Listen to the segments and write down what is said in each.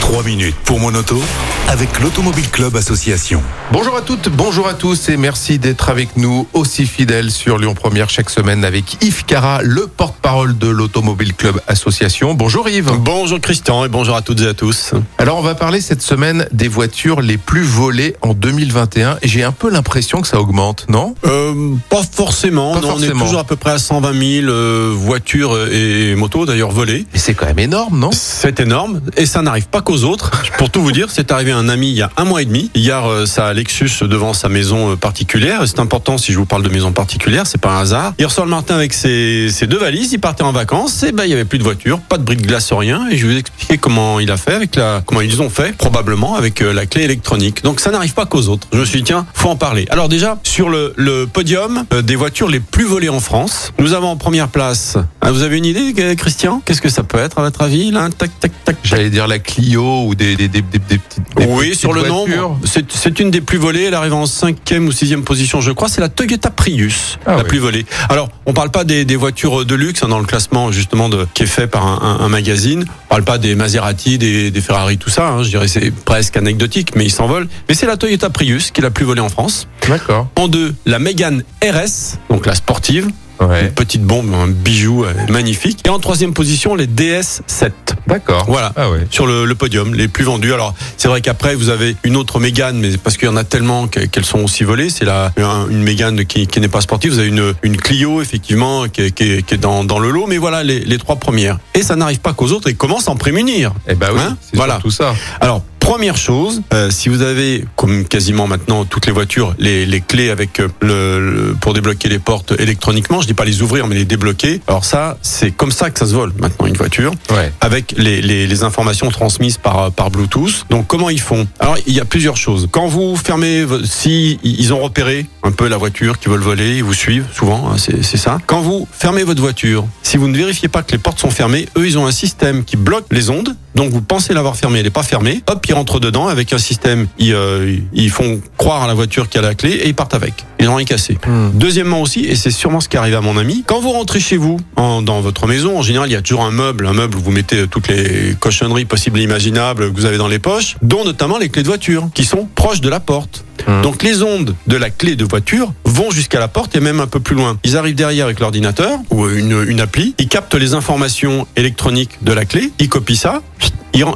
3 minutes pour mon auto avec l'Automobile Club Association. Bonjour à toutes, bonjour à tous et merci d'être avec nous aussi fidèles sur Lyon Première chaque semaine avec Yves Cara, le porte-parole de l'Automobile Club Association. Bonjour Yves. Bonjour Christian et bonjour à toutes et à tous. Alors on va parler cette semaine des voitures les plus volées en 2021 et j'ai un peu l'impression que ça augmente, non? Euh, pas forcément, Pas non, on est toujours à peu près à 120 000 euh, voitures et motos d'ailleurs volées. Et c'est quand même énorme, non? C'est énorme et ça n'arrive pas qu'aux autres. Pour tout vous dire, c'est arrivé à un ami il y a un mois et demi. Hier, euh, ça a Lexus devant sa maison euh, particulière. C'est important si je vous parle de maison particulière, c'est pas un hasard. Il ressort le matin avec ses, ses deux valises, il partait en vacances et ben il y avait plus de voiture, pas de bris de glace, rien. Et je vais vous expliquer comment il a fait avec la, comment ils ont fait probablement avec euh, la clé électronique. Donc ça n'arrive pas qu'aux autres. Je me suis dit tiens, faut en parler. Alors déjà sur le, le podium euh, des voitures les plus volées en France, nous avons en première place. Ah, vous avez une idée, euh, Christian? Qu'est-ce que ça peut être à votre avis là? Tac tac tac. Dire la Clio ou des, des, des, des, petites Oui, petites sur le voitures. nombre, c'est une des plus volées. Elle arrive en cinquième ou sixième position, je crois. C'est la Toyota Prius, Ah la oui. plus volée. Alors, on parle pas des, voitures de luxe hein, dans le classement justement de, qui est fait par un, un- un magazine. On parle pas des Maserati, des, Ferrari, tout ça. hein. je dirais c'est presque anecdotique, mais ils s'envolent. Mais c'est la Toyota Prius qui est la plus volée en France. D'accord. En deux, la Mégane RS, donc la sportive, Ouais. une petite bombe, un bijou euh, magnifique. Et en troisième position, les DS7. D'accord. Voilà Ah ouais. sur le, le podium, les plus vendus. Alors, c'est vrai qu'après, vous avez une autre Mégane, mais parce qu'il y en a tellement que- qu'elles sont aussi volées. C'est la, un- une Mégane qui, qui n'est pas sportive. Vous avez une, une Clio, effectivement, qui est, qui est- qui est dans, dans le lot. Mais voilà, les, les trois premières. Et ça n'arrive pas qu'aux autres et comment s'en prémunir. Eh ben oui, Hein c'est Voilà. tout ça. Alors, première chose, euh, si vous avez, comme quasiment maintenant toutes les voitures, les, les clés avec euh, le, le- pour débloquer les portes électroniquement, je dis pas les ouvrir, mais les débloquer. Alors ça, c'est comme ça que ça se vole maintenant une voiture Ouais. avec les, les, les informations transmises par, par Bluetooth. Donc comment ils font? Alors il y a plusieurs choses. Quand vous fermez, si ils ont repéré un peu la voiture qui veulent voler, ils vous suivent souvent, hein, c'est c'est ça. Quand vous fermez votre voiture, si vous ne vérifiez pas que les portes sont fermées, eux ils ont un système qui bloque les ondes. Donc vous pensez l'avoir fermée, elle n'est pas fermée. Hop, ils rentrent dedans avec un système. Ils, euh, ils font croire à la voiture qu'il y a la clé et ils partent avec. Ils n'ont rien cassé. Hmm. Deuxièmement aussi, et c'est sûrement ce qui arrive à mon ami, quand vous rentrez chez vous, en- dans votre maison, en général, il y a toujours un meuble, un meuble où vous mettez toutes les cochonneries possibles et imaginables que vous avez dans les poches, dont notamment les clés de voiture, qui sont proches de la porte. Hmm. Donc les ondes de la clé de voiture vont jusqu'à la porte et même un peu plus loin. Ils arrivent derrière avec l'ordinateur ou une, une appli, ils captent les informations électroniques de la clé, ils copient ça,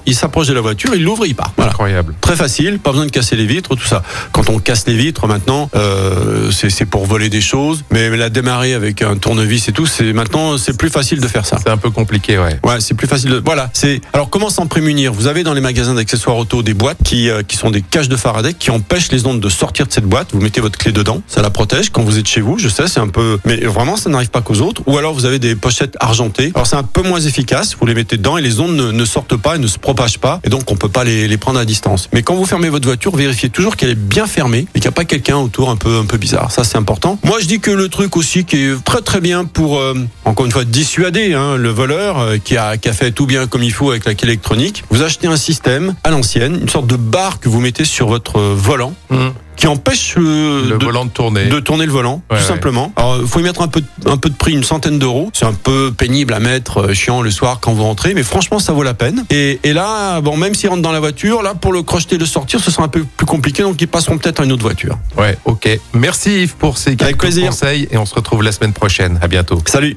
ils s'approchent de la voiture, ils l'ouvrent, ils partent. Voilà. Incroyable. Très facile, pas besoin de casser les vitres, tout ça. Quand on casse les vitres maintenant, euh, c'est c'est pour voler des choses, mais la démarrer avec un tournevis et tout, c'est maintenant c'est plus facile de faire ça. C'est un peu compliqué, ouais. Ouais, c'est plus facile. De... Voilà. C'est alors comment s'en prémunir? Vous avez dans les magasins d'accessoires auto des boîtes qui euh, qui sont des caches de Faraday qui empêchent les ondes de sortir de cette boîte. Vous mettez votre clé dedans, ça la protège quand vous êtes chez vous. Je sais, c'est un peu, mais vraiment ça n'arrive pas qu'aux autres. Ou alors vous avez des pochettes argentées. Alors c'est un peu moins efficace. Vous les mettez dedans et les ondes ne, ne sortent pas et ne se propagent pas. Et donc on peut pas les, les prendre à distance. Mais quand vous fermez votre voiture, vérifiez toujours qu'elle est bien fermée et qu'il n'y a pas quelqu'un autour un peu un peu bizarre. Ça c'est important. Moi je dis que le truc aussi qui est très très bien pour euh, encore une fois dissuader hein, le voleur euh, qui a qui a fait tout bien comme il faut avec la clé électronique. Vous achetez un système à l'ancienne, une sorte de barre que vous mettez sur votre volant Hmm. Qui empêche euh, Le de, volant de tourner. de tourner le volant, Ouais, tout ouais. simplement. Alors, il faut y mettre un peu, de- un peu de prix, une centaine d'euros. C'est un peu pénible à mettre, euh, chiant le soir quand vous rentrez, mais franchement, ça vaut la peine. Et, et là, bon, même s'ils rentrent dans la voiture, là, pour le crocheter, le sortir, ce sera un peu plus compliqué, donc ils passeront peut-être à une autre voiture. Ouais, ok. Merci Yves pour ces quelques plaisir. conseils et on se retrouve la semaine prochaine. À bientôt. Salut